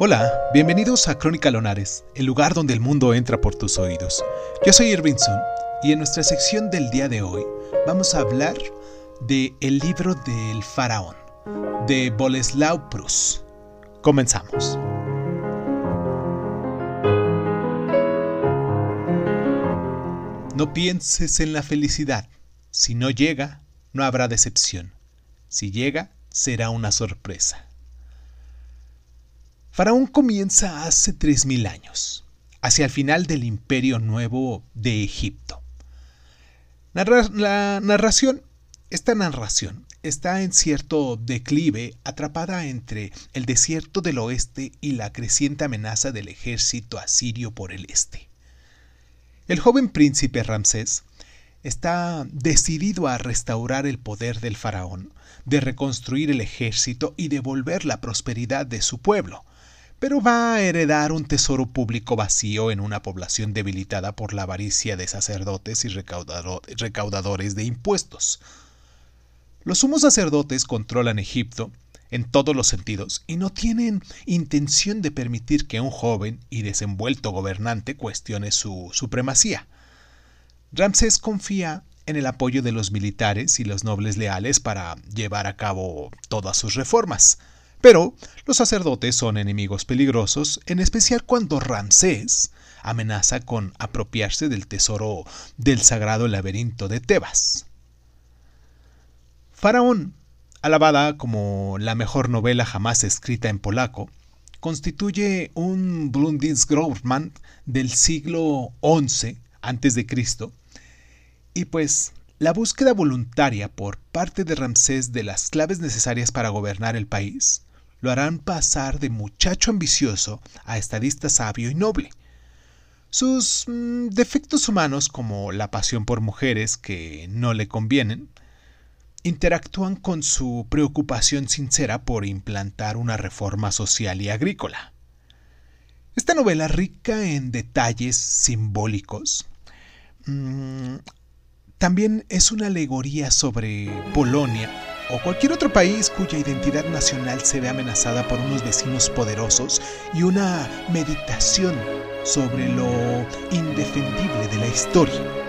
Hola, bienvenidos a Crónica Lonares, el lugar donde el mundo entra por tus oídos. Yo soy Irving Sun y en nuestra sección del día de hoy vamos a hablar de El libro del faraón de Boleslau Prus. Comenzamos. No pienses en la felicidad. Si no llega, no habrá decepción. Si llega, será una sorpresa. Faraón comienza hace 3.000 años, hacia el final del imperio nuevo de Egipto. la narración, esta narración está en cierto declive, atrapada entre el desierto del oeste y la creciente amenaza del ejército asirio por el este. El joven príncipe Ramsés está decidido a restaurar el poder del faraón, de reconstruir el ejército y devolver la prosperidad de su pueblo, pero va a heredar un tesoro público vacío en una población debilitada por la avaricia de sacerdotes y recaudadores de impuestos. Los sumos sacerdotes controlan Egipto en todos los sentidos y no tienen intención de permitir que un joven y desenvuelto gobernante cuestione su supremacía. Ramsés confía en el apoyo de los militares y los nobles leales para llevar a cabo todas sus reformas. Pero los sacerdotes son enemigos peligrosos, en especial cuando Ramsés amenaza con apropiarse del tesoro del sagrado laberinto de Tebas. Faraón, alabada como la mejor novela jamás escrita en polaco, constituye un Grundingsgrowman del siglo XI a.C. y pues la búsqueda voluntaria por parte de Ramsés de las claves necesarias para gobernar el país lo harán pasar de muchacho ambicioso a estadista sabio y noble. Sus mm, defectos humanos, como la pasión por mujeres que no le convienen, interactúan con su preocupación sincera por implantar una reforma social y agrícola. Esta novela, rica en detalles simbólicos, mm, también es una alegoría sobre Polonia o cualquier otro país cuya identidad nacional se ve amenazada por unos vecinos poderosos y una meditación sobre lo indefendible de la historia.